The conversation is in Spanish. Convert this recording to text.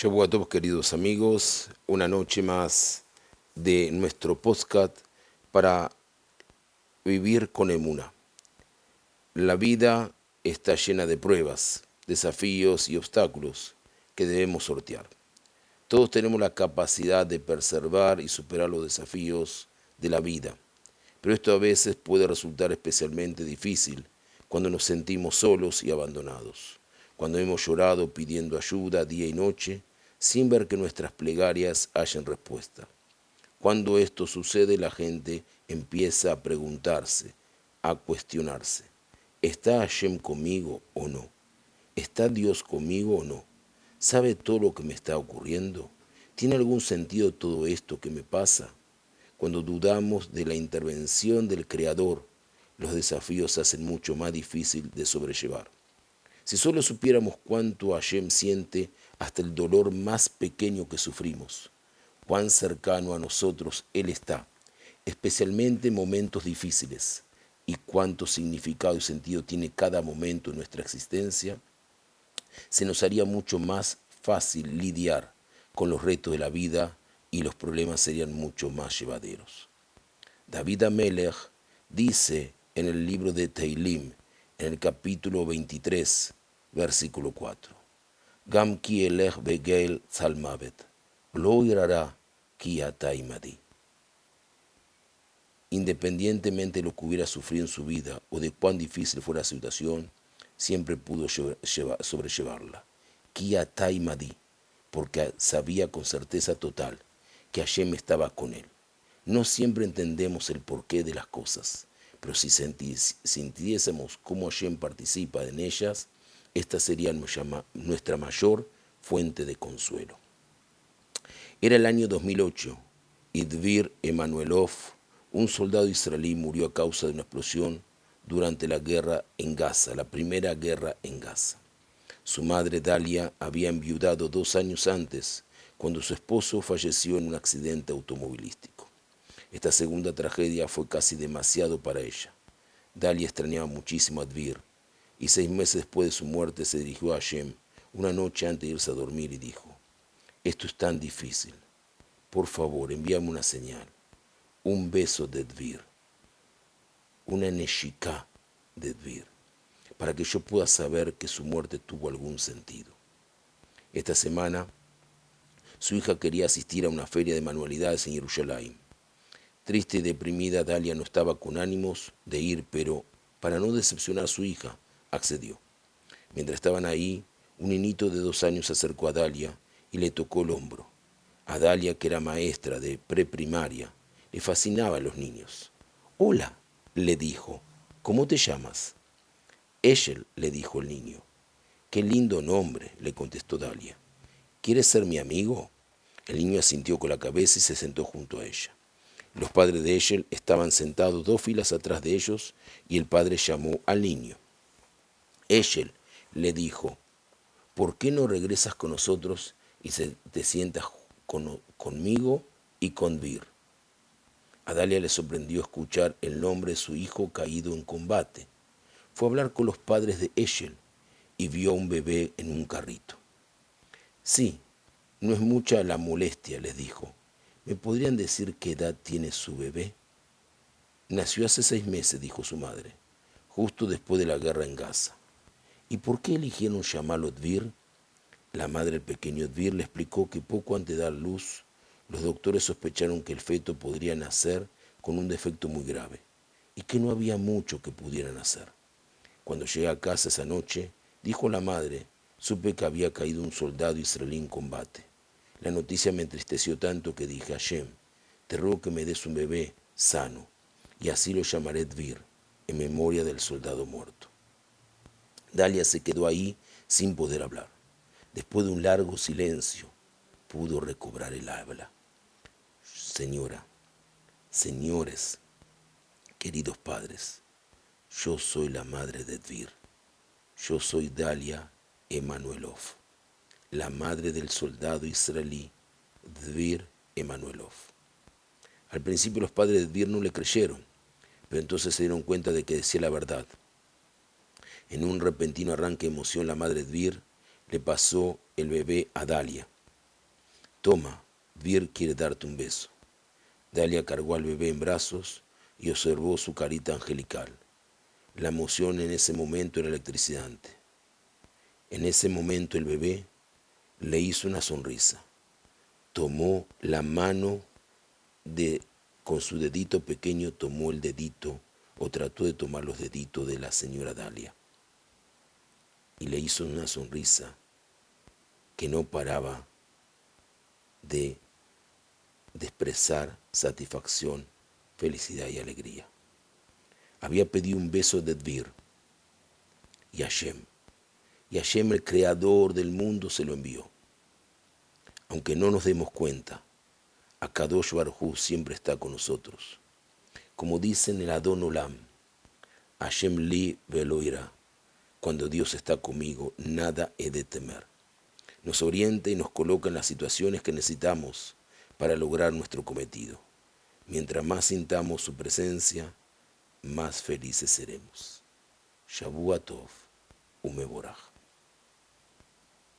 a todos queridos amigos, una noche más de nuestro podcast para vivir con emuna. La vida está llena de pruebas, desafíos y obstáculos que debemos sortear. Todos tenemos la capacidad de preservar y superar los desafíos de la vida, pero esto a veces puede resultar especialmente difícil cuando nos sentimos solos y abandonados, cuando hemos llorado pidiendo ayuda día y noche sin ver que nuestras plegarias hayan respuesta. Cuando esto sucede, la gente empieza a preguntarse, a cuestionarse, ¿está Hashem conmigo o no? ¿Está Dios conmigo o no? ¿Sabe todo lo que me está ocurriendo? ¿Tiene algún sentido todo esto que me pasa? Cuando dudamos de la intervención del Creador, los desafíos se hacen mucho más difícil de sobrellevar. Si solo supiéramos cuánto Hashem siente hasta el dolor más pequeño que sufrimos, cuán cercano a nosotros Él está, especialmente en momentos difíciles, y cuánto significado y sentido tiene cada momento en nuestra existencia, se nos haría mucho más fácil lidiar con los retos de la vida y los problemas serían mucho más llevaderos. David Amelech dice en el libro de Teilim, en el capítulo 23, versículo 4. Gam ki elech begel salmavet, lo irará ki ataimadi. Independientemente de lo que hubiera sufrido en su vida o de cuán difícil fuera la situación, siempre pudo sobrellevarla. Ki ataimadi, porque sabía con certeza total que Hashem estaba con él. No siempre entendemos el porqué de las cosas, pero si sintiésemos cómo Hashem participa en ellas, esta sería nuestra mayor fuente de consuelo. Era el año 2008 y Dvir Emanuelov, un soldado israelí, murió a causa de una explosión durante la guerra en Gaza, la primera guerra en Gaza. Su madre Dalia había enviudado dos años antes, cuando su esposo falleció en un accidente automovilístico. Esta segunda tragedia fue casi demasiado para ella. Dalia extrañaba muchísimo a Dvir y seis meses después de su muerte se dirigió a Hashem una noche antes de irse a dormir y dijo, esto es tan difícil, por favor envíame una señal, un beso de Dvir, una neshika de Dvir, para que yo pueda saber que su muerte tuvo algún sentido. Esta semana su hija quería asistir a una feria de manualidades en Jerusalén. Triste y deprimida, Dalia no estaba con ánimos de ir, pero para no decepcionar a su hija, accedió. Mientras estaban ahí, un niñito de dos años se acercó a Dalia y le tocó el hombro. A Dalia, que era maestra de preprimaria, le fascinaban los niños. Hola, le dijo, ¿cómo te llamas? Eshel, le dijo el niño. Qué lindo nombre, le contestó Dalia. ¿Quieres ser mi amigo? El niño asintió con la cabeza y se sentó junto a ella. Los padres de Eshel estaban sentados dos filas atrás de ellos y el padre llamó al niño. Eshel le dijo, ¿por qué no regresas con nosotros y te sientas conmigo y con Vir? A Dalia le sorprendió escuchar el nombre de su hijo caído en combate. Fue a hablar con los padres de Eshel y vio a un bebé en un carrito. Sí, no es mucha la molestia, les dijo. ¿Me podrían decir qué edad tiene su bebé? Nació hace seis meses, dijo su madre, justo después de la guerra en Gaza. ¿Y por qué eligieron llamarlo Dvir? La madre del pequeño Dvir le explicó que poco antes de dar luz, los doctores sospecharon que el feto podría nacer con un defecto muy grave y que no había mucho que pudieran hacer. Cuando llegué a casa esa noche, dijo la madre, supe que había caído un soldado israelí en combate. La noticia me entristeció tanto que dije, Hashem, te ruego que me des un bebé sano, y así lo llamaré Dvir, en memoria del soldado muerto. Dalia se quedó ahí sin poder hablar. Después de un largo silencio, pudo recobrar el habla. Señora, señores, queridos padres, yo soy la madre de Dvir. Yo soy Dalia Emanuelov, la madre del soldado israelí Dvir Emanuelov. Al principio los padres de Dvir no le creyeron, pero entonces se dieron cuenta de que decía la verdad. En un repentino arranque de emoción, la madre Dvir le pasó el bebé a Dalia. Toma, Vir quiere darte un beso. Dalia cargó al bebé en brazos y observó su carita angelical. La emoción en ese momento era electrizante. En ese momento el bebé le hizo una sonrisa. Tomó la mano de, con su dedito pequeño, tomó el dedito o trató de tomar los deditos de la señora Dalia. Y le hizo una sonrisa que no paraba de, expresar satisfacción, felicidad y alegría. Había pedido un beso de Dvir y Hashem. Y Hashem, el creador del mundo, se lo envió. Aunque no nos demos cuenta, Akadosh Barhu siempre está con nosotros. Como dice en el Adon Olam, Hashem li veloira, cuando Dios está conmigo, nada he de temer. Nos orienta y nos coloca en las situaciones que necesitamos para lograr nuestro cometido. Mientras más sintamos su presencia, más felices seremos. Shabu Atov.